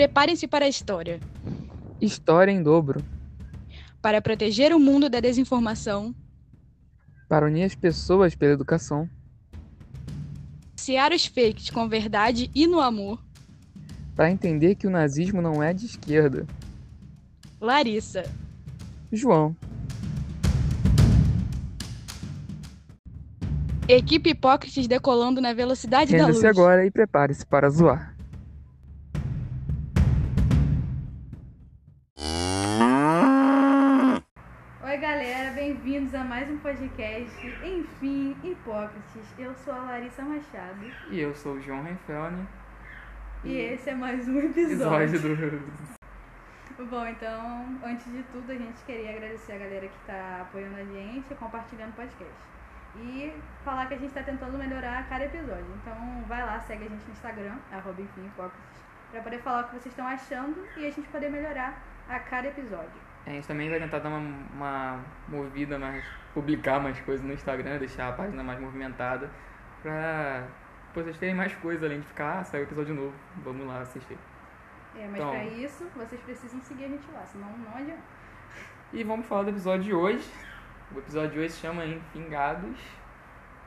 Preparem-se para a história. História em dobro. Para proteger o mundo da desinformação. Para unir as pessoas pela educação. Sear os fakes com verdade e no amor. Para entender que o nazismo não é de esquerda. Larissa. João. Equipe Hipócrates decolando na velocidade da luz. Renda-se agora e prepare-se para zoar. Podcast. Enfim, Hipócrates. Eu sou a Larissa Machado E eu sou o João Renfelne. e esse é mais um episódio. Episódio do. Bom, então, antes de tudo, a gente queria agradecer a galera que está apoiando a gente e compartilhando o podcast. E falar que a gente está tentando melhorar a cada episódio. Então, vai lá, segue a gente no Instagram, arroba enfim, Hipócrates, para poder falar o que vocês estão achando e a gente poder melhorar a cada episódio. A gente também vai tentar dar uma, uma movida mais. Publicar mais coisas no Instagram, deixar a página mais movimentada. Pra vocês terem mais coisas além de ficar, ah, saiu episódio novo. Vamos lá assistir. É, mas Então. para isso, vocês precisam seguir a gente lá, senão não adianta. E vamos falar do episódio de hoje. O episódio de hoje se chama Enfingados,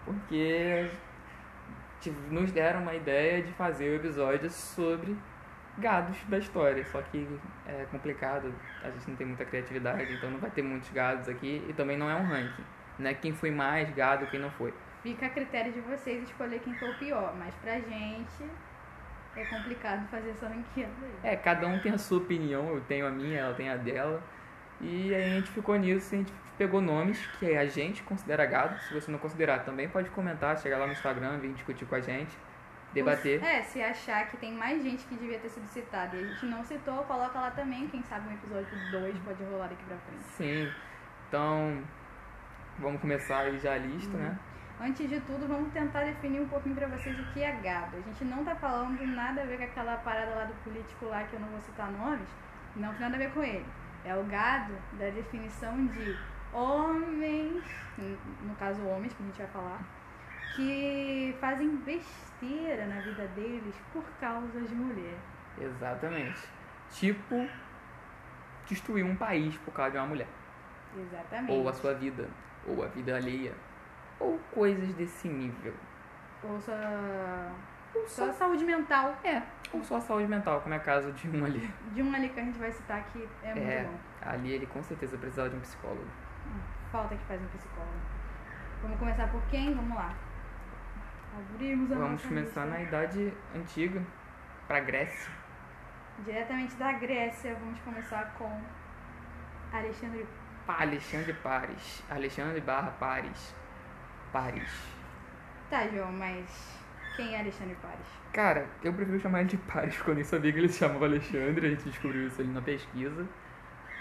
porque nos deram uma ideia de fazer o episódio sobre gados da história. Só que é complicado, a gente não tem muita criatividade, então não vai ter muitos gados aqui e também não é um ranking. Não é quem foi mais gado, quem não foi. Fica a critério de vocês escolher quem foi o pior, mas pra gente é complicado fazer essa ranqueada aí. É, cada um tem a sua opinião, eu tenho a minha, ela tem a dela. E aí a gente ficou nisso, a gente pegou nomes que a gente considera gado. Se você não considerar, também pode comentar, chegar lá no Instagram, vir discutir com a gente, debater. É, se achar que tem mais gente que devia ter sido citada e a gente não citou, coloca lá também. Quem sabe um episódio 2 pode rolar daqui pra frente. Sim. Então, vamos começar aí já a lista, né? Antes de tudo, vamos tentar definir um pouquinho pra vocês o que é gado. A gente não tá falando nada a ver com aquela parada lá do político lá que eu não vou citar nomes. Não tem nada a ver com ele. É o gado da definição de homens, no caso homens que a gente vai falar, que fazem besteira na vida deles por causa de mulher. Exatamente. Tipo, destruir um país por causa de uma mulher. Exatamente. Ou a sua vida, ou a vida alheia. Ou coisas desse nível. Ou só, Ou só saúde mental. É, ou só a saúde mental, como é o caso de um ali. De um ali que a gente vai citar que é muito É, bom. ali ele com certeza precisava de um psicólogo. Falta que faz um psicólogo. Vamos começar por quem? Vamos lá. Abrimos a Vamos começar na lista. Idade Antiga, pra Grécia. Diretamente da Grécia, vamos começar com Alexandre Paris. Alexandre Paris. Alexandre barra Paris. Paris. Tá, João, mas quem é Alexandre Paris? Cara, eu prefiro chamar ele de Paris, porque eu nem sabia que ele se chamava Alexandre, a gente descobriu isso ali na pesquisa.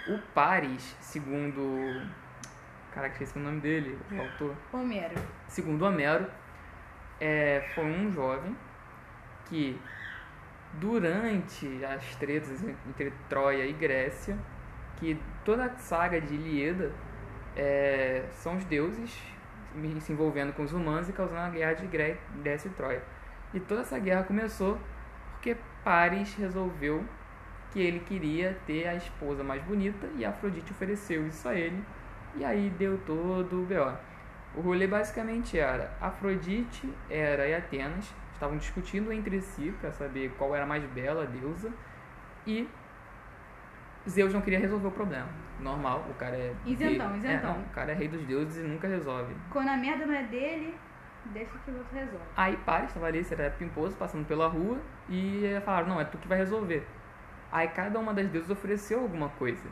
O Paris, segundo. Caraca, esqueci o nome dele, o autor. Homero. Segundo Homero, é, foi um jovem que, durante as tretas entre Troia e Grécia, que toda a saga de Ilíada é, são os deuses se envolvendo com os humanos e causando a guerra de Gré- Grécia e Troia. E toda essa guerra começou porque Paris resolveu que ele queria ter a esposa mais bonita e Afrodite ofereceu isso a ele. E aí deu todo o B.O. O rolê basicamente era Afrodite, Hera e Atenas estavam discutindo entre si para saber qual era a mais bela deusa e Zeus não queria resolver o problema. Normal, o cara é Isentão, rei, isentão. É, não, o cara é rei dos deuses e nunca resolve. Quando a merda não é dele, deixa que o outro resolve. Aí Paris estava ali, era pimposo, passando pela rua e falaram, não, é tu que vai resolver. Aí cada uma das deusas ofereceu alguma coisa.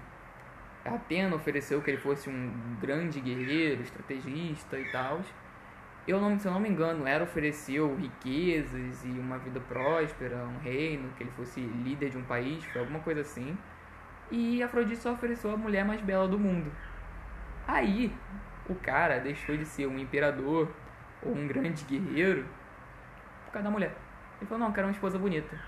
Atena ofereceu que ele fosse um grande guerreiro, estrategista e tal. Eu não, se eu não me engano, Hera ofereceu riquezas e uma vida próspera, um reino, que ele fosse líder de um país, foi alguma coisa assim. E Afrodite só ofereceu a mulher mais bela do mundo. Aí, o cara deixou de ser um imperador ou um grande guerreiro por causa da mulher. Ele falou, não, eu quero uma esposa bonita.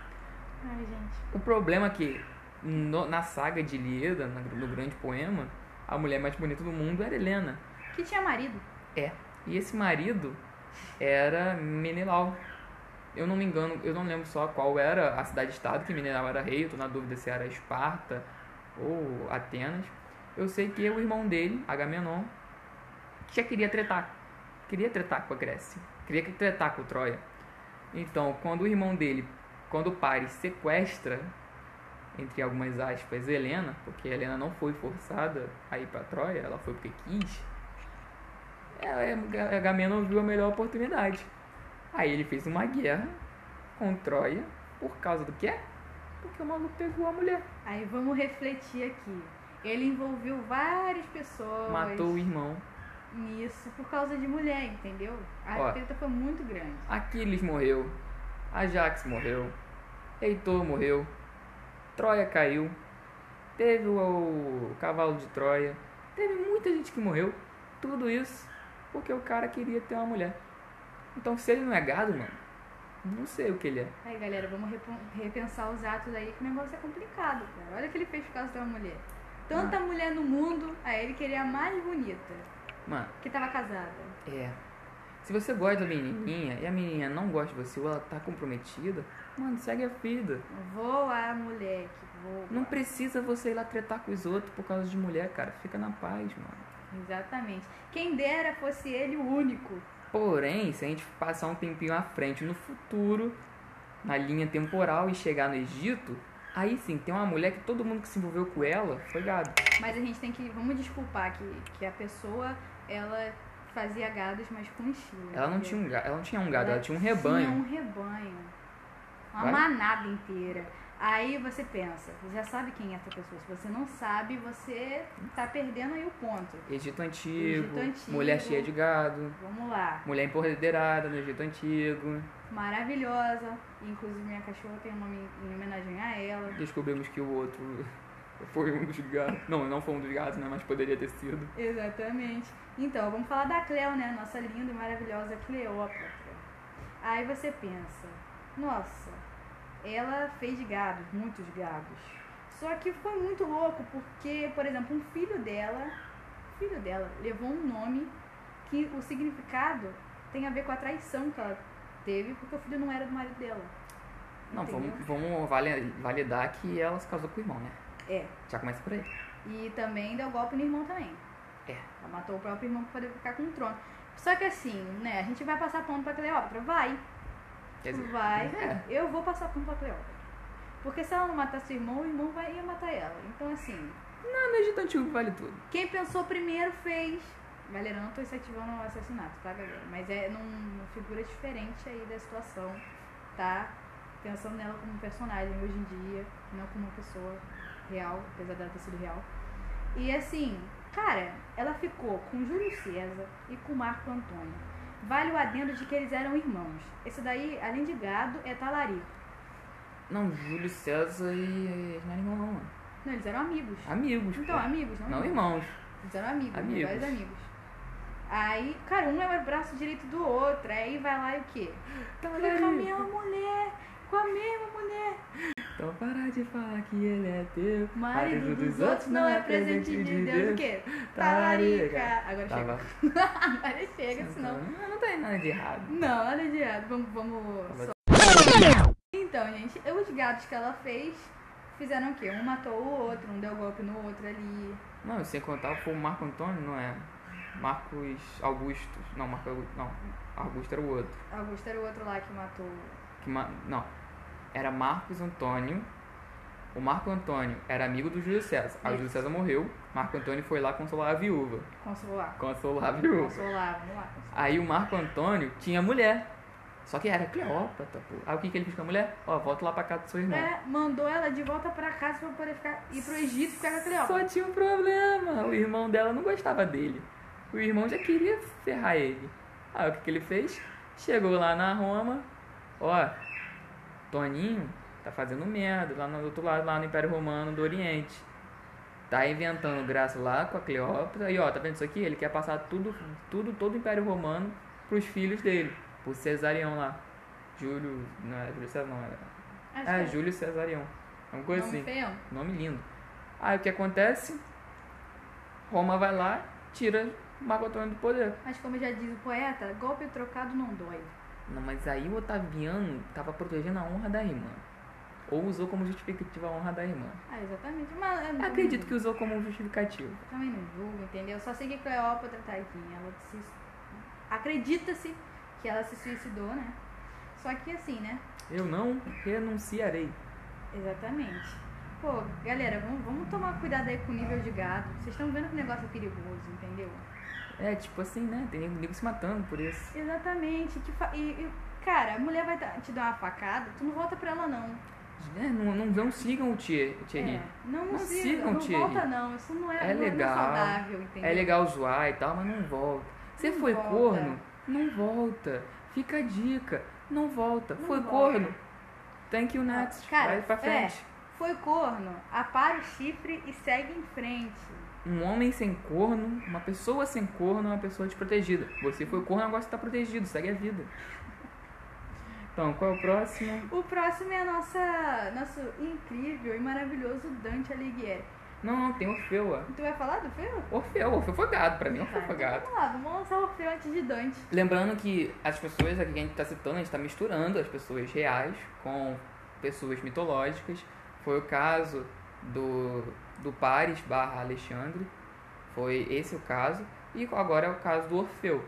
Ai. O problema é que no- na saga de Ilíada, na- no grande poema, a mulher mais bonita do mundo era Helena. Que tinha marido. É. E esse marido era Menelau. eu não me engano, eu não lembro só qual era a cidade-estado que Mineral era rei, eu tô na dúvida se era Esparta ou Atenas. Eu sei que o irmão dele, Agamenon, já queria tretar. Queria tretar com a Grécia. Queria tretar com Troia. Então, quando o irmão dele, quando o Paris sequestra, entre algumas aspas, Helena, porque Helena não foi forçada a ir para Troia, ela foi porque quis, é, Agamenon viu a melhor oportunidade. Aí ele fez uma guerra com Troia por causa do quê? Porque o maluco pegou a mulher. Aí vamos refletir aqui. Ele envolveu várias pessoas. Matou o irmão. Nisso, por causa de mulher, entendeu? A Ó, treta foi muito grande. Aquiles morreu. Ajax morreu. Heitor morreu. Troia caiu. Teve o, cavalo de Troia. Teve muita gente que morreu. Tudo isso porque o cara queria ter uma mulher. Então, se ele não é gado, mano, não sei o que ele é. Aí, galera, vamos repensar os atos aí, que o negócio é complicado, cara. Olha o que ele fez por causa de uma mulher. Tanta mano. mulher no mundo, aí ele queria a mais bonita. Mano. Que tava casada. É. Se você gosta da menininha e a menininha não gosta de você ou ela tá comprometida, mano, segue a vida. Voa, moleque, voa. Não precisa você ir lá tretar com os outros por causa de mulher, cara. Fica na paz, mano. Exatamente. Quem dera fosse ele o único. Porém, se a gente passar um tempinho à frente no futuro, na linha temporal e chegar no Egito, aí sim, tem uma mulher que todo mundo que se envolveu com ela foi gado. Mas a gente tem que, vamos desculpar que, que a pessoa, ela fazia gados, mas com estilo. Ela não tinha um gado, ela não tinha um gado, ela, ela tinha um rebanho. Tinha um rebanho. Uma Vai? manada inteira. Aí você pensa, você já sabe quem é essa pessoa. Se você não sabe, você tá perdendo aí o ponto. Egito Antigo, Egito Antigo mulher cheia de gado. Vamos lá. Mulher empoderada no Egito Antigo. Maravilhosa. Inclusive minha cachorra tem um nome em homenagem a ela. Descobrimos que o outro foi um dos gatos. Não, não foi um dos gatos, né? Mas poderia ter sido. Exatamente. Então, vamos falar da Cleo, né? Nossa linda e maravilhosa Cleópatra. Aí você pensa, nossa, ela fez gados, muitos gados. Só que foi muito louco porque, por exemplo, um filho dela, filho dela levou um nome que o significado tem a ver com a traição que ela teve, porque o filho não era do marido dela. Não, vamos, vamos validar que ela se casou com o irmão, né? É. Já começa por aí. E também deu golpe no irmão também. É. Ela matou o próprio irmão pra poder ficar com o trono. Só que assim, né, a gente vai passar ponto pra Cleópatra? Vai. Quer dizer, vai. É. Eu vou passar ponto pra Cleópatra. Porque se ela não matasse o irmão, o irmão vai, ia matar ela. Então, assim. Não, no Egito Antigo vale tudo. Quem pensou primeiro fez. Galera, eu não tô incentivando o assassinato, tá, galera? Mas é numa figura diferente aí da situação, tá? Pensando nela como um personagem hoje em dia, não como uma pessoa real, apesar dela ter sido real. E assim, cara, ela ficou com Júlio César e com Marco Antônio Vale o adendo de que eles eram irmãos. Esse daí, além de gado, é talarico. Não, Júlio César e. Não é irmão, não, mano. Não, eles eram amigos. Amigos. Então, pô. amigos, não, não irmãos. irmãos. Eles eram amigos, amigos. vários amigos. Aí, cara, um é o braço direito do outro. Aí vai lá e o quê? Tá com a mesma mulher, com a mesma mulher. Então para de falar que ele é teu. Marido dos, dos outros não é presente de Deus. Deus. O quê? Talarica. Agora Tava. chega. Agora chega, senão. Não, não tem nada de errado. Não, nada de errado. Vamos. vamos... Então, gente, os gatos que ela fez fizeram o quê? Um matou o outro, um deu golpe no outro ali. Não, sem contar foi o Marco Antônio, não é? Marcos Augusto. Não, Marco Não, Augusto era o outro. Augusto era o outro lá que matou. Que ma... Não, era Marcos Antônio. O Marco Antônio era amigo do Júlio César. Aí o Júlio César morreu. Marco Antônio foi lá consolar a viúva. Consolar. Consolar a viúva. Consolar, vamos lá. Consolar. Aí o Marco Antônio tinha mulher. Só que era Cleópatra, pô. Aí o que, que ele fez com a mulher? Ó, volta lá pra casa do seu irmão. É, mandou ela de volta pra casa pra poder ficar, ir pro Egito ficar com a Cleópatra. Só tinha um problema. O irmão dela não gostava dele. O irmão já queria ferrar ele. Aí o que, que ele fez? Chegou lá na Roma. Ó, Toninho tá fazendo merda lá no outro lado, lá no Império Romano do Oriente. Tá inventando graça lá com a Cleópatra. E ó, tá vendo isso aqui? Ele quer passar tudo, tudo, todo o Império Romano pros filhos dele. Pro Cesarião lá. Júlio. Não é Júlio César, não. É, é, é Júlio Cesarião. É uma coisa Nome assim. Feio. Nome lindo. Aí o que acontece? Roma vai lá, tira Marco Antônio do poder. Mas como já diz o poeta, golpe trocado não dói. Não, mas aí o Otaviano tava protegendo a honra da irmã. Ou usou como justificativa a honra da irmã. Ah, exatamente. Mas eu não- Acredito que usou como justificativa. Também não julgo, entendeu? Só sei que Cleópatra, tadinha, ela se... Acredita-se que ela se suicidou, né? Só que assim, né? Eu não renunciarei. Exatamente. Pô, galera, vamos, vamos tomar cuidado aí com o nível de gado. Vocês estão vendo que o negócio é perigoso, entendeu? É, tipo assim, né? Tem nego se matando por isso. Exatamente. Que fa- e, e, cara, a mulher vai te dar uma facada, tu não volta pra ela, não. É, não, não, não sigam o Thierry. É, não, não, Não siga, sigam, não Thierry. volta não. Isso não é, É não é legal. saudável, entendeu? É legal zoar e tal, mas não volta. Você foi volta. corno? Não volta. Fica a dica. Não volta. Foi volta. corno? Thank you next. Cara, Vai pra frente. é, foi corno, apara o chifre e segue em frente. Um homem sem corno, uma pessoa sem corno é uma pessoa desprotegida. Você foi corno, agora você tá protegido. Segue a vida. Então, qual é o próximo? O próximo é a nossa, nosso incrível e maravilhoso Dante Alighieri. Não, não, tem Orfeu. ó. Tu vai falar do Feu? Orfeu, Orfeu foi gado. Pra mim, Orfeu Tá, foi então gado. Vamos lá, vamos lançar o Orfeu antes de Dante. Lembrando que as pessoas aqui que a gente está citando, a gente está misturando as pessoas reais com pessoas mitológicas. Foi o caso do, do Paris barra Alexandre. Foi esse o caso. E agora é o caso do Orfeu.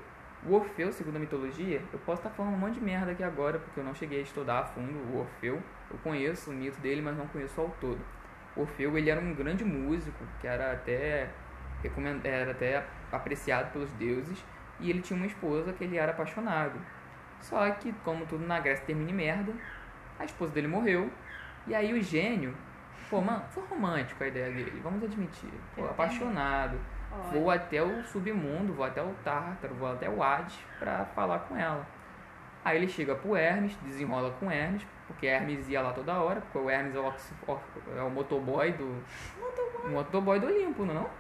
O Orfeu, segundo a mitologia, eu posso estar falando um monte de merda aqui agora, porque eu não cheguei a estudar a fundo o Orfeu. Eu conheço o mito dele, mas não conheço ao todo. O Orfeu, ele era um grande músico, que era até, era até apreciado pelos deuses, e ele tinha uma esposa que ele era apaixonado. Só que, como tudo na Grécia termina em merda, a esposa dele morreu, e aí o gênio, pô, mano, foi romântico a ideia dele, vamos admitir. Pô, apaixonado. Olha, Vou até o submundo, vou até o Tártaro, vou até o Hades pra falar com ela. Aí ele chega pro Hermes, desenrola com Hermes, porque Hermes ia lá toda hora, porque o Hermes é o, oxi- é o motoboy do. O motoboy do Olimpo, não é? não?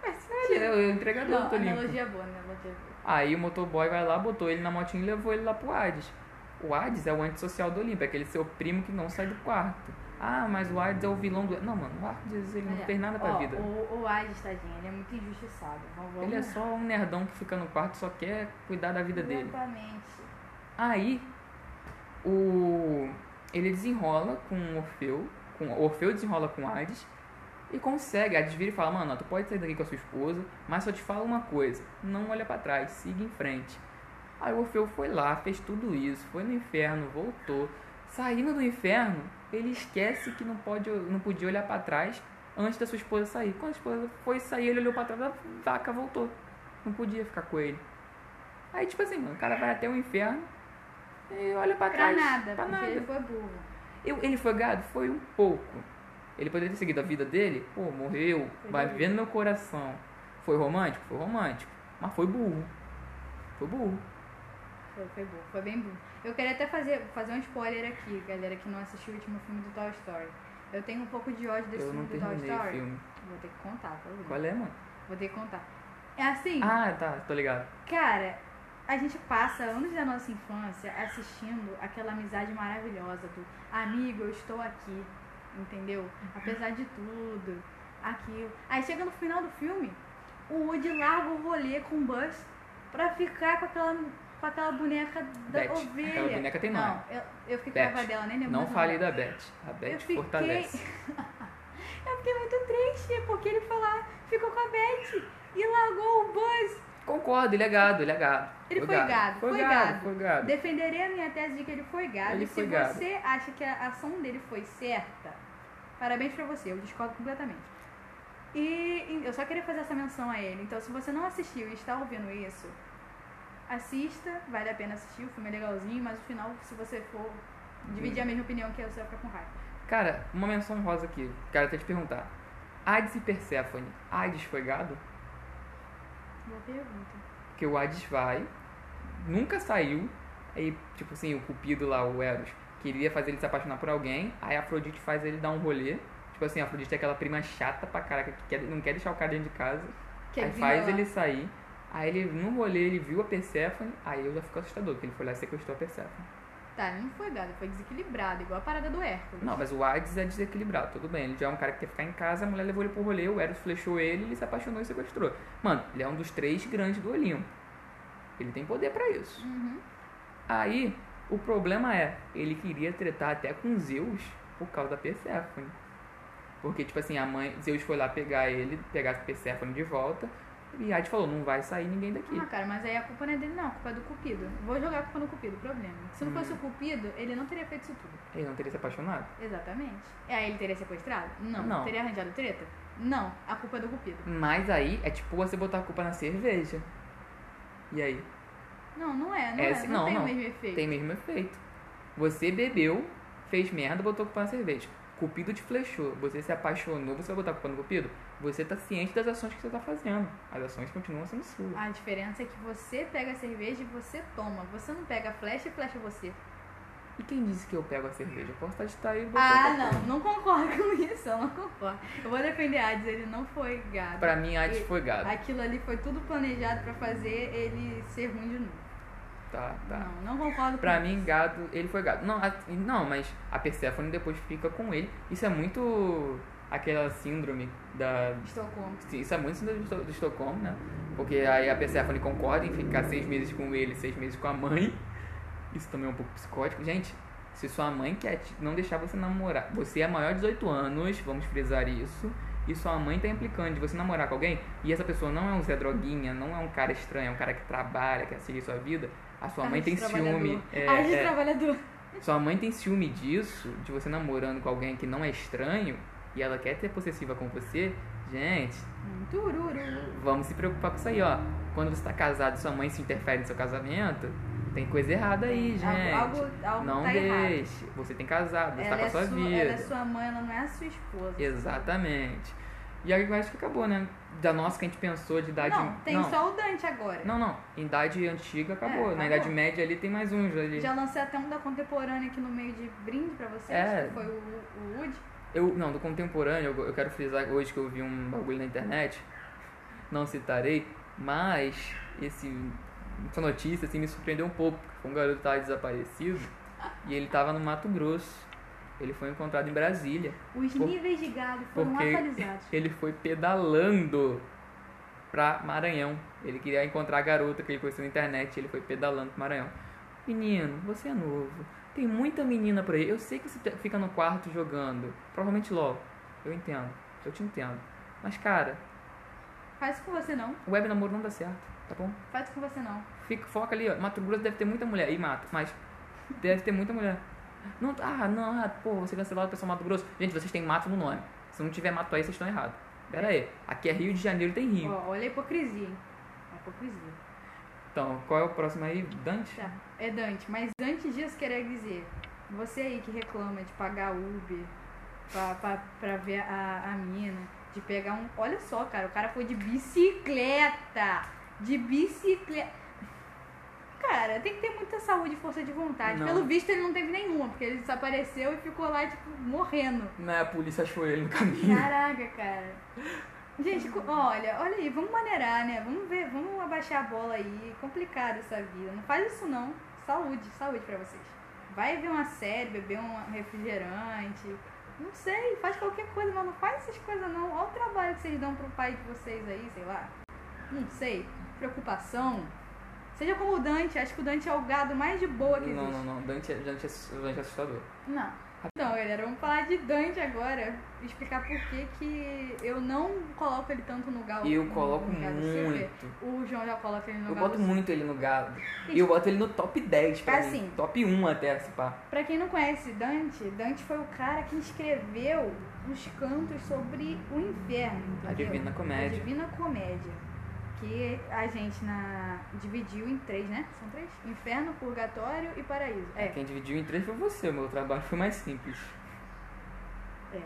faz Ele é o entregador Não, do Olimpo. analogia boa? Analogia boa. Aí o motoboy vai lá, botou ele na motinha e levou ele lá pro Hades. O Hades é o antissocial do Olimpo, é aquele seu primo que não sai do quarto. Ah, mas o Hades é o vilão do. Não, mano, o Hades ele não fez nada pra ó, vida. O, o Hades, tadinho, ele é muito injustiçado. Vamos, Ele é só um nerdão que fica no quarto e só quer cuidar da vida dele. Exatamente. Aí o ele desenrola com o Orfeu, com o Orfeu desenrola com Hades e consegue. Hades vira e fala: "Mano, ó, tu pode sair daqui com a sua esposa, mas só te falo uma coisa, não olha pra trás, siga em frente". Aí o Orfeu foi lá, fez tudo isso, foi no inferno, voltou. Saindo do inferno, ele esquece que não pode, não podia olhar pra trás antes da sua esposa sair. Quando a esposa foi sair, ele olhou pra trás, a vaca voltou. Não podia ficar com ele. Aí, tipo assim, mano, o cara vai até o inferno e olha pra Pra trás. nada, pra nada. ele foi burro. Eu- ele foi gado? Foi um pouco. Ele poderia ter seguido a vida dele? Pô, morreu, Foi vai viver no meu coração. Foi romântico? Foi romântico. Mas foi burro. Foi burro. Foi, foi burro, foi bem burro. Eu queria até fazer, fazer um spoiler aqui, galera que não assistiu o último filme do Toy Story. Eu tenho um pouco de ódio desse eu filme do Toy Story. filme. Vou ter que contar, tá? Qual é, mano? Vou ter que contar. É assim, Ah, tá, tô ligado. cara, a gente passa anos da nossa infância assistindo aquela amizade maravilhosa do amigo, eu estou aqui, entendeu? Apesar de tudo, aquilo. Aí chega no final do filme, o Woody larga o rolê com o Buzz pra ficar com aquela, com aquela boneca da Beth. ovelha. Aquela boneca tem nome. Não, eu, eu fiquei Beth. com dela, nem lembro Não mais o fale nome da. Beth. A Beth fiquei- fortalece. Eu fiquei muito triste, porque ele foi lá, ficou com a Beth e largou o Buzz. Concordo, ele é gado, ele é gado. Ele foi gado, Foi foi gado, gado. foi gado. Defenderei a minha tese de que ele foi gado. Ele e se foi gado. você acha que a ação dele foi certa, parabéns pra você, eu discordo completamente. E eu só queria fazer essa menção a ele. Então, se você não assistiu e está ouvindo isso, assista, vale a pena assistir, o filme é legalzinho, mas o final, se você for dividir a mesma opinião que eu, você vai ficar com raiva. Cara, uma menção rosa aqui. Quero até te perguntar. Hades e Perséfone. Hades foi gado? Boa pergunta. Porque o Hades vai, nunca saiu. Aí, tipo assim, o Cupido lá, o Eros, queria fazer ele se apaixonar por alguém. Aí a Afrodite faz ele dar um rolê. Tipo assim, a Afrodite é aquela prima chata pra caraca que quer- não quer deixar o cara dentro de casa. Quer aí desenrolar. faz ele sair. Aí ele, no rolê, ele viu a Perséfone. Aí eu já fico assustador, porque ele foi lá e sequestrou a Perséfone. Tá, ele não foi ele foi desequilibrado, igual a parada do Hércules. Não, mas o Hades é desequilibrado, tudo bem. Ele já é um cara que quer ficar em casa, a mulher levou ele pro rolê, o Eros flechou ele, ele se apaixonou e sequestrou. Mano, ele é um dos três grandes do Olimpo. Ele tem poder pra isso. Uhum. Aí, o problema é, ele queria tretar até com Zeus por causa da Perséfone. Porque, tipo assim, a mãe, Zeus foi lá pegar ele, pegar a Perséfone de volta, e Hades falou, não vai sair ninguém daqui. Ah, cara, mas aí a culpa não é dele, não. A culpa é do Cupido. Vou jogar a culpa no Cupido, problema. Se não Hum. fosse o Cupido, ele não teria feito isso tudo. Ele não teria se apaixonado? Exatamente. E aí ele teria sequestrado? Não. Não. Teria arranjado treta? Não. A culpa é do Cupido. Mas aí é tipo você botar a culpa na cerveja. E aí? Não, não é. Não É é. assim- não, não, tem não. o mesmo efeito. Tem mesmo efeito. Você bebeu, fez merda, botou a culpa na cerveja. Cupido te flechou, você se apaixonou, você vai botar a culpa no Cupido? Você tá ciente das ações que você tá fazendo. As ações continuam sendo suas. A diferença é que você pega a cerveja e você toma. Você não pega a flecha e flecha você. E quem disse que eu pego a cerveja? Eu posso estar de e botar Ah, outra não. Não concordo com isso. Eu não concordo. Eu vou defender Hades. Ele não foi gado. Pra mim, Hades E- foi gado. Aquilo ali foi tudo planejado pra fazer ele ser ruim de novo. Tá, tá. Não, não concordo Pra com mim, isso. gado, ele foi gado. Não, a- não, mas a Persephone depois fica com ele. Isso é muito aquela síndrome da. Estocolmo. Sim, Isso é muito síndrome de Esto- de Estocolmo, né? Porque aí a Persephone concorda em ficar seis meses com ele, seis meses com a mãe. Isso também é um pouco psicótico. Gente, se sua mãe quer não deixar você namorar, você é maior de 18 anos, vamos frisar isso, e sua mãe tá implicando de você namorar com alguém, e essa pessoa não é um Zé Droguinha, não é um cara estranho, é um cara que trabalha, quer seguir sua vida, a sua mãe tem ciúme. É, Hades é, trabalhador. sua mãe tem ciúme disso, de você namorando com alguém que não é estranho, e ela quer ser possessiva com você, gente, Hum, vamos se preocupar com isso aí, ó. Quando você tá casado e sua mãe se interfere no seu casamento, tem coisa errada aí, gente. Algo, algo, algo não tá errado. deixe. Você tem casado, você Ela tá com a é sua sua, vida. ela é sua mãe, ela não é a sua esposa. Exatamente. E aí eu acho que acabou, né? Da nossa que a gente pensou de idade. Não, tem só o Dante agora. Não, não. Em idade antiga acabou. É, Na acabou. idade média ali tem mais uns ali. Já lancei até um da contemporânea aqui no meio de brinde pra vocês, É. que foi o, o Wood. Eu, não, do contemporâneo, eu, eu quero frisar hoje que eu vi um bagulho na internet, não citarei, mas esse, essa notícia assim, me surpreendeu um pouco. porque um garoto estava desaparecido e ele estava no Mato Grosso. Ele foi encontrado em Brasília. Os Por- níveis de gado foram porque atualizados. ele foi pedalando pra Maranhão. Ele queria encontrar a garota que ele conheceu na internet. Ele foi pedalando pro Maranhão. Menino, você é novo. Tem muita menina por aí. Eu sei que você fica no quarto jogando. Provavelmente LOL. Eu entendo. Eu te entendo. Mas, cara, Faz isso com você não. o web namoro não dá certo, tá bom? Faz isso com você não. Fica, foca ali, ó. Mato Grosso deve ter muita mulher. E mato, mas deve ter muita mulher. Não, ah, não, ah, pô, você cancelou o pessoal Mato Grosso. Gente, vocês têm mato no nome. Se não tiver mato aí, vocês estão errados. Pera aí. Aqui é Rio de Janeiro, tem Rio. Ó, olha a hipocrisia, hein? A hipocrisia. Então, qual é o próximo aí? Dante? Tá, é Dante. Mas antes disso, queria dizer, você aí que reclama de pagar Uber pra, pra, pra ver a, a mina, de pegar um. Olha só, cara, o cara foi de bicicleta! De bicicleta. Cara, tem que ter muita saúde e força de vontade. Não. Pelo visto, ele não teve nenhuma, porque ele desapareceu e ficou lá, tipo, morrendo. Né, a polícia achou ele no caminho. Caraca, cara. Gente, olha, olha aí, vamos maneirar, né? Vamos ver, vamos abaixar a bola aí. Complicado essa vida. Não faz isso não. Saúde, saúde pra vocês. Vai ver uma série, beber um refrigerante. Não sei, faz qualquer coisa, mas não faz essas coisas não. Olha o trabalho que vocês dão pro pai de vocês aí, sei lá. Não sei. Preocupação. Seja como o Dante, acho que o Dante é o gado mais de boa que Não, existe. não, não. Dante, é- Dante, é, Dante é assustador. Não. Então, galera, vamos falar de Dante agora. Explicar por que que eu não coloco ele tanto no galo. Eu coloco muito. O João já coloca ele no Eu galo boto super. muito ele no gado. E eu boto ele no top 10 pra Assim. mim. Top 1 até, se pá. Pra quem não conhece Dante, Dante foi o cara que escreveu os cantos sobre o inferno. A entendeu? Divina Comédia. A Divina Comédia. Que a gente na... dividiu em três, né? São três? Inferno, Purgatório e Paraíso. É. Quem dividiu em três foi você. O meu trabalho foi mais simples. É.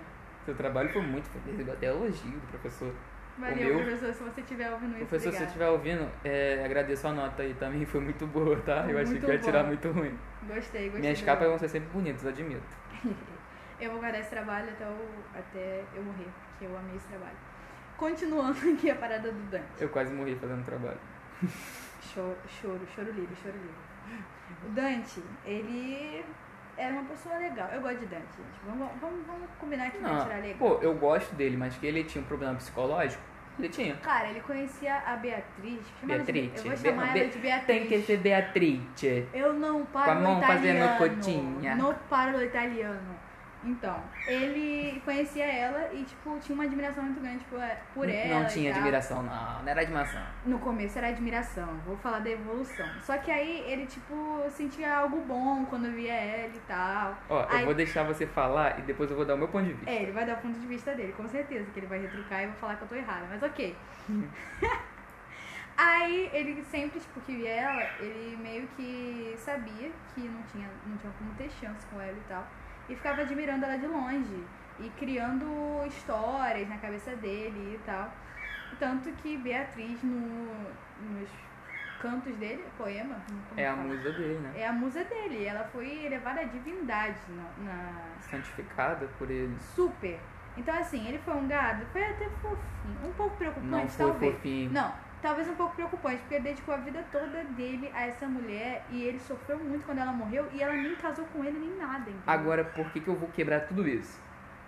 Seu trabalho foi muito. Recebeu até elogio do professor. Valeu, meu- professor, se você estiver ouvindo isso. Professor, se você estiver ouvindo, é, agradeço a nota aí também. Foi muito boa, tá? Eu achei que ia tirar muito ruim. Gostei, gostei. Minhas capas vão ser sempre bonitas, admito. Eu vou guardar esse trabalho até, o, até eu morrer, porque eu amei esse trabalho. Continuando aqui a parada do Dante. Eu quase morri fazendo trabalho. Choro, choro, choro livre, choro livre. O Dante, ele era uma pessoa legal. Eu gosto de Dante, gente. Vamos, vamos, vamos combinar que Não, tirar legal. pô, eu gosto dele, mas que ele tinha um problema psicológico, Ele tinha. Cara, ele conhecia a Beatriz. Beatriz. Eu vou chamar Be- ela de Beatriz. Tem que ser Beatriz. Eu não paro Com a mão no fazendo italiano. cotinha. Não paro no italiano. Então, ele conhecia ela e, tipo, tinha uma admiração muito grande por, por ela. Não tinha admiração, não. Não era admiração. No começo era admiração, vou falar da evolução. Só que aí ele, tipo, sentia algo bom quando via ela e tal. Ó, Aí- eu vou deixar você falar e depois eu vou dar o meu ponto de vista. É, ele vai dar o ponto de vista dele, com certeza, que ele vai retrucar e vai falar que eu tô errada, mas ok. Aí ele sempre, tipo, que via ela, ele meio que sabia que não tinha, não tinha como ter chance com ela e tal. E ficava admirando ela de longe e criando histórias na cabeça dele e tal. Tanto que Beatriz, no, nos cantos dele, poema, É a fala? musa dele, né? É a musa dele. Ela foi elevada à divindade na- na, Santificada por ele. Super. Então, assim, ele foi um gado, foi até fofinho. Um pouco preocupante, Não foi talvez. fofinho. Não, talvez um pouco preocupante, porque ele dedicou a vida toda dele a essa mulher e ele sofreu muito quando ela morreu e ela nem casou com ele nem nada. Entendeu? Agora, por que, que eu vou quebrar tudo isso?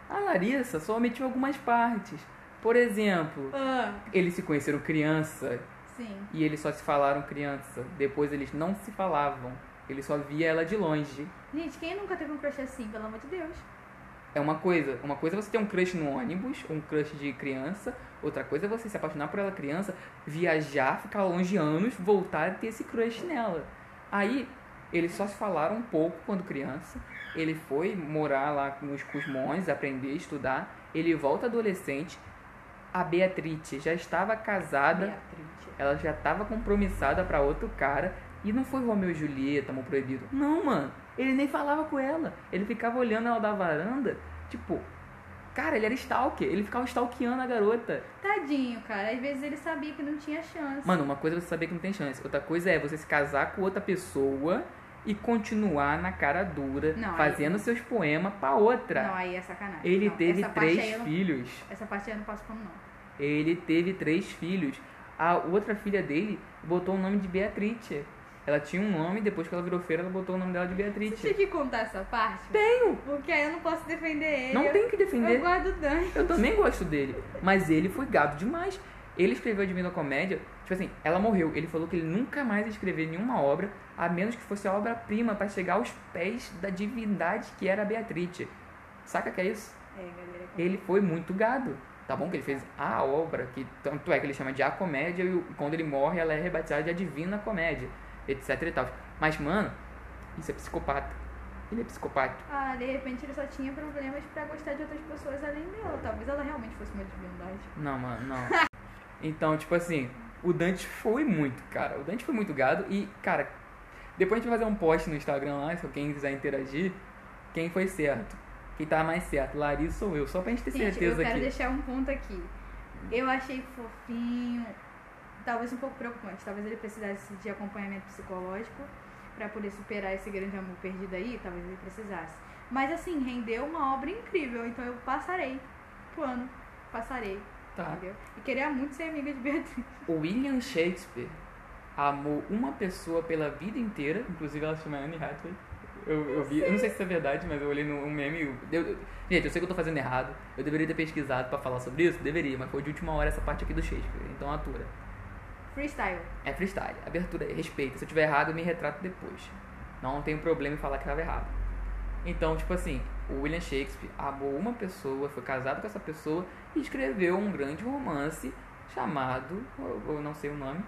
A Larissa só omitiu algumas partes. Por exemplo, Ah, eles se conheceram criança sim. e eles só se falaram criança. Depois eles não se falavam. Ele só via ela de longe. Gente, quem nunca teve um crush assim, pelo amor de Deus? É uma coisa. Uma coisa é você ter um crush no ônibus, um crush de criança. Outra coisa é você se apaixonar por ela criança, viajar, ficar longe anos, voltar e ter esse crush nela. Aí, eles só se falaram um pouco quando criança. Ele foi morar lá com os, monges, aprender, estudar. Ele volta adolescente. A Beatriz já estava casada. Beatriz. Ela já tava compromissada pra outro cara. E não foi Romeu e Julieta, amor proibido. Não, mano. Ele nem falava com ela. Ele ficava olhando ela da varanda. Tipo, cara, ele era stalker. Ele ficava stalkeando a garota. Tadinho, cara. Às vezes ele sabia que não tinha chance. Mano, uma coisa é você saber que não tem chance. Outra coisa é você se casar com outra pessoa e continuar na cara dura, Não, aí- fazendo seus poemas pra outra. Não, aí é sacanagem. ele Não, teve três aí não- filhos. Essa parte aí eu não passo pano, não. Ele teve três filhos. A outra filha dele botou o nome de Beatriz. Ela tinha um nome, depois que ela virou feira, ela botou o nome dela de Beatriz. Você tinha que contar essa parte? Tenho! Porque aí eu não posso defender ele. Não tem que defender. Eu guardo o Dani. Eu também gosto dele. Mas ele foi gado demais. Ele escreveu a Divina Comédia. Tipo assim, ela morreu. Ele falou que ele nunca mais ia escrever nenhuma obra, a menos que fosse a obra-prima pra chegar aos pés da divindade que era a Beatriz. Saca que é isso? É, galera. Ele foi muito gado. Tá bom que ele fez a obra, que tanto é que ele chama de A Comédia, e quando ele morre, ela é rebatizada de A Divina Comédia, etc e tal. Mas, mano, isso é psicopata. Ele é psicopata. Ah, de repente ele só tinha problemas pra gostar de outras pessoas além dela. Talvez ela realmente fosse uma divindade. Não, mano, não. Então, tipo assim, o Dante foi muito, cara. O Dante foi muito gado e, cara, depois a gente vai fazer um post no Instagram lá, se alguém quiser interagir, quem foi certo. Quem tá mais certo, Larissa ou eu, só pra gente ter Gente, eu certeza quero aqui. deixar um ponto aqui. Eu achei fofinho, talvez um pouco preocupante. Talvez ele precisasse de acompanhamento psicológico pra poder superar esse grande amor perdido aí. Talvez ele precisasse. Mas assim, rendeu uma obra incrível. Então eu passarei. Plano. Passarei. Tá. Entendeu? E queria muito ser amiga de Beatriz. O William Shakespeare amou uma pessoa pela vida inteira, inclusive ela se chama Anne Hathaway. Eu, eu vi, eu não sei se isso é verdade, mas eu olhei num meme. eu- eu- gente, eu sei que eu tô fazendo errado. Eu deveria ter pesquisado pra falar sobre isso? Deveria, mas foi de última hora essa parte aqui do Shakespeare. Então atura. Freestyle. É freestyle. Abertura, respeita. Se eu tiver errado, eu me retrato depois. Não tenho problema em falar que estava errado. Então, tipo assim, o William Shakespeare amou uma pessoa, foi casado com essa pessoa e escreveu um grande romance chamado, eu, eu não sei o nome.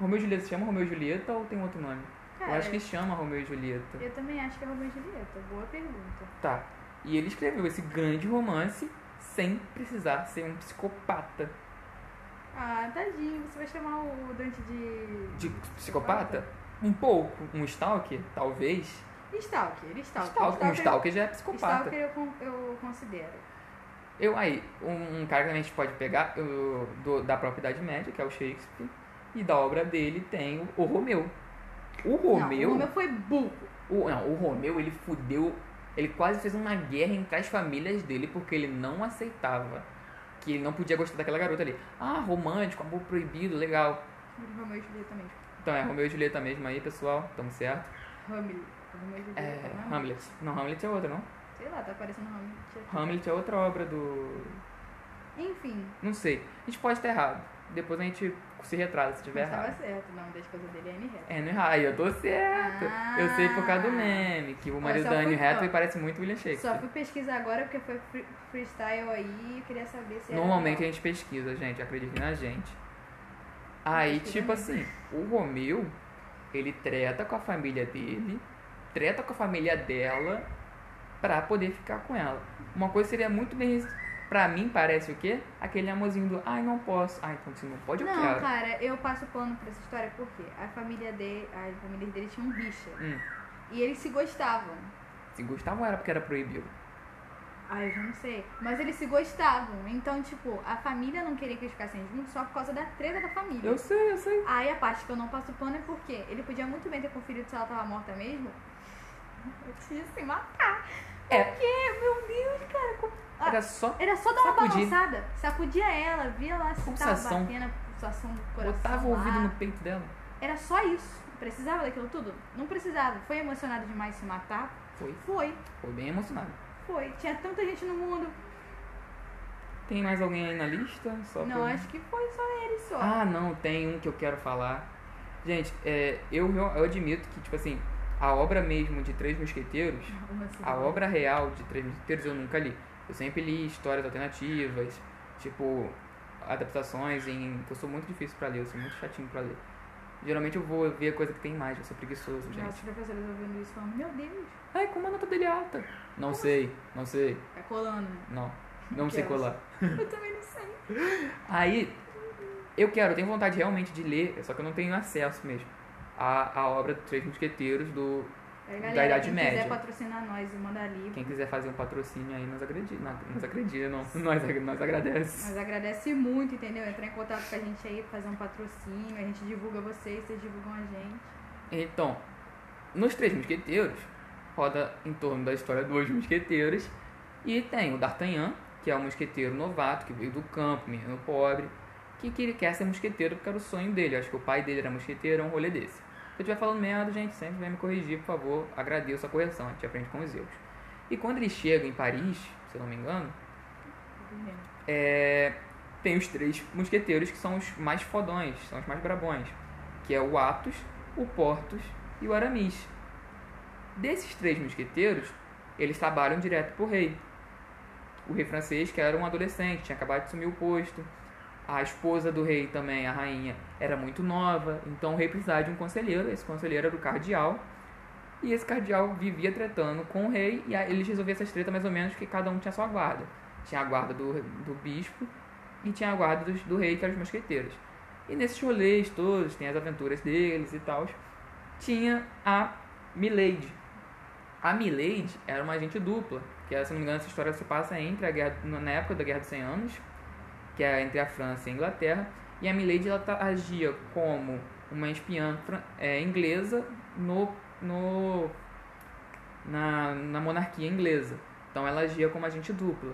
Romeu e Julieta se chama Romeu e Julieta ou tem outro nome? Cara, eu acho que chama Romeu e Julieta. eu também acho que é Romeu e Julieta. Boa pergunta. Tá. E ele escreveu esse grande romance sem precisar ser um psicopata. Ah, tadinho. Você vai chamar o Dante de... De psicopata? Um pouco. Um stalker, talvez. Stalker. Stalker. Stalker. Um stalker já é psicopata. Stalker eu, eu considero. Eu aí, um, um cara que a gente pode pegar eu, do- da própria Idade Média, que é o Shakespeare, e da obra dele tem o, o Romeu. O Romeu. Não, o Romeu foi burro. o- não, o Romeu ele fudeu. Ele quase fez uma guerra entre as famílias dele porque ele não aceitava que ele não podia gostar daquela garota ali. Ah, romântico, amor proibido, legal. Romeu e Julieta também. Então é Romeu e Julieta mesmo aí, pessoal, tamo certo. Hamlet. Romeu e Julieta. É, não Hamlet. Não, Hamlet é outra, não? Sei lá, tá parecendo Hamlet. Hamlet é outra obra do. Enfim, Não sei. A gente pode estar errado. Depois a gente se retrata se estiver mas tava errado. certo. O nome da esposa dele é Anne Hathaway. É, no Aí eu tô certo. eu sei por causa do Ah. meme, que o marido só da Anne Hathaway parece muito William Só Shakespeare. fui pesquisar agora porque foi free- freestyle aí e eu queria saber se Normalmente a gente pesquisa, gente. Acreditem na gente. Aí, tipo assim, o Romeu, ele treta com a família dele, treta com a família dela pra poder ficar com ela. Uma coisa seria muito bem. Pra mim, parece o quê? Aquele amorzinho do, ai, não posso. Ai, então se não pode, eu Não, quero. cara, eu passo pano pra essa história porque a família dele, a família dele tinha um rixa. Hum. E eles se gostavam. Se gostavam era porque era proibido. Ai, eu já não sei. Mas eles se gostavam. Então, tipo, a família não queria que eles ficassem juntos só por causa da treta da família. Eu sei, eu sei. Aí a parte que eu não passo pano é porque ele podia muito bem ter conferido se ela tava morta mesmo. Eu tinha se matar. É. Porque, meu Deus, cara. com- Ah, Era só Era só dar uma Sacudir. balançada. Sacudia ela, via lá se tava batendo a pulsação do coração. botar o ouvido no peito dela. Era só isso. Precisava daquilo tudo? Não precisava. Foi emocionado demais se matar? Foi. Foi. Foi bem emocionado. Foi. Tinha tanta gente no mundo. Tem mais alguém aí na lista? Só não, pra- acho que foi só ele só. Ah, não, tem um que eu quero falar. Gente, é, eu, eu admito que, tipo assim, a obra mesmo de Três Mosqueteiros, Como assim? a obra real de Três Mosqueteiros eu nunca li. Eu sempre li histórias alternativas, tipo, adaptações em. que eu sou muito difícil pra ler, eu sou muito chatinho pra ler. Geralmente eu vou ver coisa que tem mais, eu sou preguiçoso, gente. Nossa, os professores ouvindo isso falando, meu Deus, Ai, como a nota dele é alta? Não sei, não sei, tá colando. né? não. Não sei Aquelas. colar. Eu também não sei. Aí, eu quero, eu tenho vontade realmente de ler, só que eu não tenho acesso mesmo à, à obra dos Três Mosqueteiros, do Da galera, Idade quem Média. quiser patrocinar nós e mandar livro, Quem quiser fazer um patrocínio aí, nós acredita, nós acredita, não, nós, nós agradece. nós agradece muito, entendeu? Entrar em contato com a gente aí, fazer um patrocínio, a gente divulga vocês, vocês divulgam a gente. Então, nos Três Mosqueteiros, roda em torno da história dos mosqueteiros, e tem o D'Artagnan, que é um mosqueteiro novato, que veio do campo, menino pobre, que, que quer ser mosqueteiro porque era o sonho dele. Eu acho que o pai dele era mosqueteiro, é um rolê desse. Eu estiver falando merda, gente, sempre vem me corrigir, por favor, agradeço a correção, a gente aprende com os erros. E quando ele chega em Paris, se eu não me engano, é, tem os três mosqueteiros que são os mais fodões, são os mais brabões, que é o Athos, o Portos e o Aramis. Desses três mosqueteiros, eles trabalham direto pro rei. O rei francês, que era um adolescente, tinha acabado de assumir o posto. A esposa do rei também, a rainha, era muito nova, então o rei precisava de um conselheiro. Esse conselheiro era o cardeal. E esse cardeal vivia tretando com o rei, e eles resolviam essas tretas mais ou menos que cada um tinha sua guarda. Tinha a guarda do, do bispo e tinha a guarda dos- do rei, que eram os mosqueteiros. E nesses rolês todos, tem as aventuras deles e tal, tinha a Milady. A Milady era uma agente dupla, que se não me engano essa história se passa entre a guerra, na época da Guerra dos 100 Anos, que é entre a França e a Inglaterra, e a Milady ela agia como uma espiã é, inglesa no, no na, na monarquia inglesa. Então ela agia como agente dupla.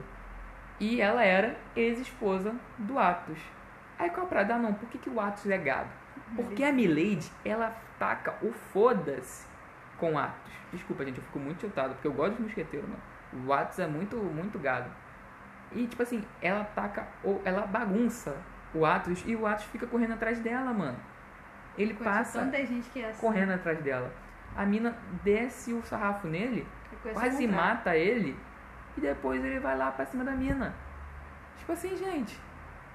E ela era ex-esposa do Athos. Aí qual a parada? Ah, não, por que, que o Athos é gado? Porque a Milady, ela taca o foda-se com o Athos. Desculpa, gente, eu fico muito chutado, porque eu gosto de mosqueteiro, mano. O Athos é muito, muito gado. E, tipo assim, ela taca, ou ela bagunça o Athos e o Athos fica correndo atrás dela, mano. Ele Conheço passa é assim. correndo atrás dela. A mina desce o sarrafo nele, conheço quase mata ele, e depois ele vai lá pra cima da mina. Tipo assim, gente.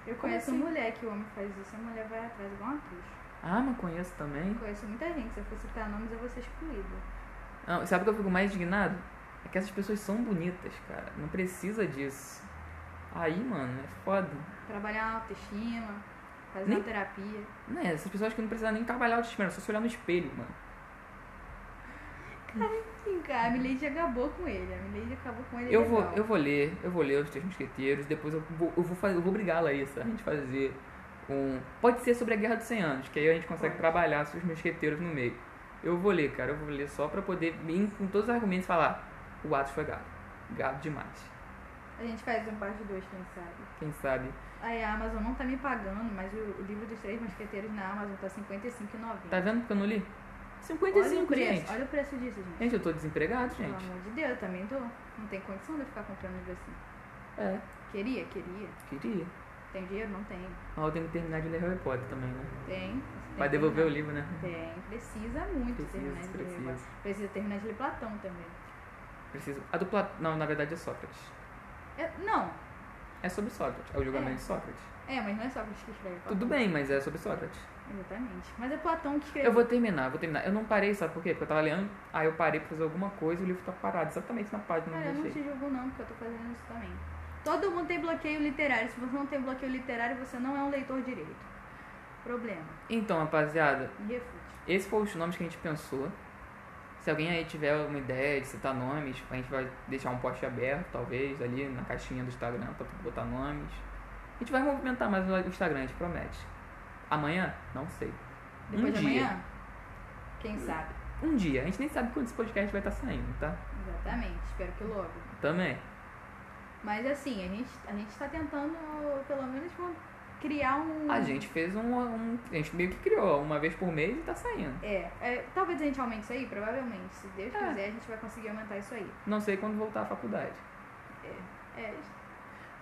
Eu conheço assim? mulher que o homem faz isso, a mulher vai atrás igual uma trouxa. Ah, mas conheço também. Conheço muita gente, se eu for citar nomes eu vou ser excluída. Não, sabe o que eu fico mais indignado? É que essas pessoas são bonitas, cara. Não precisa disso. Aí, mano, é foda. Trabalhar a autoestima, fazer Nem- uma terapia. Não é, essas pessoas que não precisam nem trabalhar a autoestima, é só se olhar no espelho, mano. Cara, a Milady acabou com ele. A Milady acabou com ele. Eu vou, eu vou ler, eu vou ler os Três Mosqueteiros, depois eu vou, eu vou, fazer, eu vou brigar lá isso, a gente fazer um... Pode ser sobre a Guerra dos 100 Anos, que aí a gente consegue Pode. trabalhar os Mosqueteiros no meio. Eu vou ler, cara, eu vou ler só pra poder vir com todos os argumentos falar o Atos foi gado. Gado demais. A gente faz um parte 2, quem sabe. Quem sabe? Aí a Amazon não tá me pagando, mas o, o livro dos três mosqueteiros na Amazon tá R$ 55,90. Tá vendo porque eu não li? olha o 55, preço, gente. olha o preço disso, gente. Gente, eu tô desempregado, Pelo gente. amor de Deus, eu também tô. Não tem condição de eu ficar comprando livro assim. É, Queria? Queria. queria. Tem dinheiro? Não tem. Mas eu tenho que terminar de ler Harry Potter também, né? Tem. Vai que devolver o livro, né? Tem. Precisa muito Precisa, terminar de ler. precisa. agora. Precisa terminar de ler Platão também. Preciso. A do Plat... Não, na verdade é Sócrates. É- não. É sobre Sócrates. É o julgamento É. de Sócrates. É, mas não é Sócrates que escreve Platão. Tudo bem, mas é sobre Sócrates. Exatamente. Mas é Platão que escreveu. Eu vou terminar, vou terminar. Eu não parei, sabe por quê? Porque eu tava lendo, aí eu parei pra fazer alguma coisa e o livro tá parado exatamente na página Cara, eu não te julgo não, porque eu tô fazendo isso também. Todo mundo tem bloqueio literário. Se você não tem bloqueio literário, você não é um leitor direito. Problema. Então, rapaziada, refute. Esses foram os nomes que a gente pensou. Se alguém aí tiver uma ideia de citar nomes, a gente vai deixar um post aberto, talvez, ali na caixinha do Instagram pra botar nomes. A gente vai movimentar mais o Instagram, a gente promete. Amanhã? Não sei. Depois um de dia. amanhã? Quem sabe? Um dia. A gente nem sabe quando esse podcast vai estar saindo, tá? Exatamente. Espero que logo. Também. Mas assim, a gente, a gente tá tentando, pelo menos, criar um. A gente fez um, um. A gente meio que criou uma vez por mês e tá saindo. É, é, talvez a gente aumente isso aí, provavelmente. Se Deus É. quiser, a gente vai conseguir aumentar isso aí. Não sei quando voltar à faculdade. É,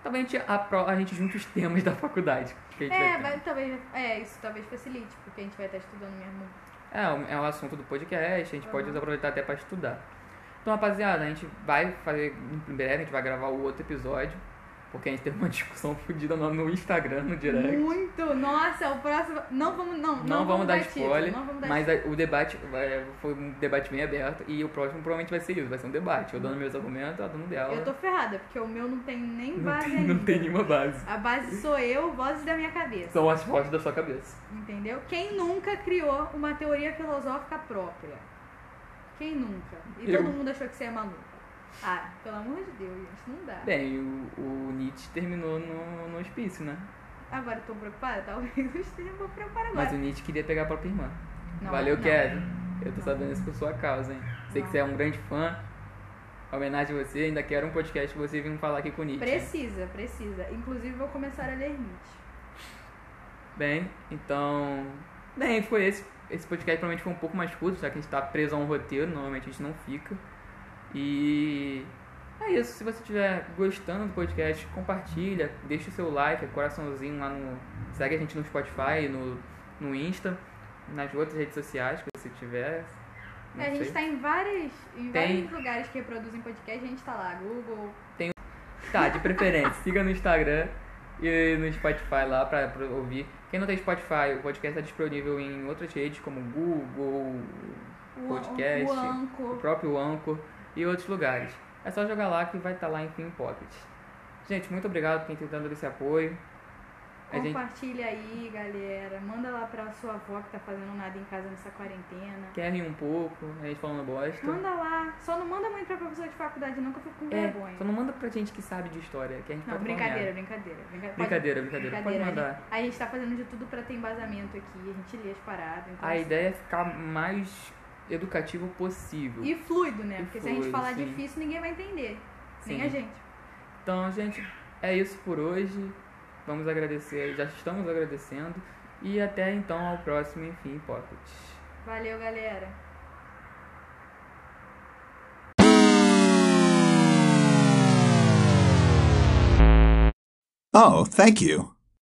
Talvez a gente, apro- a gente junte os temas da faculdade. A é, vai talvez, é, isso talvez facilite, porque a gente vai estar estudando mesmo. É, um- é um assunto do podcast, a gente pode Uhum. aproveitar até pra estudar. Então, rapaziada, a gente vai fazer em breve, a gente vai gravar o outro episódio, porque a gente teve uma discussão fodida no, no Instagram, no direct. Muito! Nossa, o próximo. Não vamos, não, Não, vamos dar título, spoiler, não vamos dar mas a- o debate vai- foi um debate bem aberto e o próximo provavelmente vai ser isso, vai ser um debate. Eu dando meus argumentos, ela dando dela. Eu tô ferrada, porque o meu não tem nem não, base tem, ainda. não tem nenhuma base. A base sou eu, vozes da minha cabeça. São as vozes da sua cabeça. Entendeu? Quem nunca criou uma teoria filosófica própria? Quem nunca? E Eu. todo mundo achou que você é maluco. Ah, pelo amor de Deus, gente, não dá. Bem, o, o Nietzsche terminou no, no hospício, né? Agora eu tô preocupada? Talvez eu esteja um pouco preocupada agora. Mas o Nietzsche queria pegar a própria irmã. Não, Valeu, não. Kevin. Eu tô Não. sabendo isso por sua causa, hein? Sei que Não. você é um grande fã. Homenagem a você, ainda quero um podcast que você vir falar aqui com o Nietzsche. Precisa, precisa. Inclusive vou começar a ler Nietzsche. Bem, então. Bem, foi esse. Esse podcast provavelmente foi um pouco mais curto, já que a gente tá preso a um roteiro, normalmente a gente não fica. E. É isso, se você estiver gostando do podcast, compartilha, deixa o seu like, coraçãozinho lá no. Segue a gente no Spotify, no, no Insta, nas outras redes sociais que você tiver. Não É, a gente sei. tá em, várias, em Tem. vários lugares que reproduzem podcast, a gente tá lá. Google. Tá, de preferência, siga no Instagram e no Spotify lá pra, pra ouvir. Quem não tem Spotify, o podcast está disponível em outras redes como Google, O, Podcast, o o Anco. próprio Anchor e outros lugares. É só jogar lá que vai estar lá em Film Pocket. Gente, muito obrigado por quem tem dando esse apoio. A gente Compartilha aí, galera. Manda lá pra sua avó que tá fazendo nada em casa nessa quarentena. quer rir um pouco, a gente falando bosta. Manda lá. Só não manda muito pra professor de faculdade, não, que eu fico com É, vergonha. só não manda pra gente que sabe de história, que a gente Não, brincadeira, merda. brincadeira, brincadeira. Pode- Brincadeira, brincadeira, pode A mandar. gente, a gente tá fazendo de tudo pra ter embasamento aqui, a gente lê as paradas. Então, A assim, ideia é ficar mais educativo possível. E fluido, né? E Porque se a gente fluido, falar sim. difícil, ninguém vai entender. Nem Sim. a gente. Então, gente, é isso por hoje. Vamos agradecer, já estamos agradecendo. E até então ao próximo Enfim Pocket. Valeu, galera. Oh, thank you.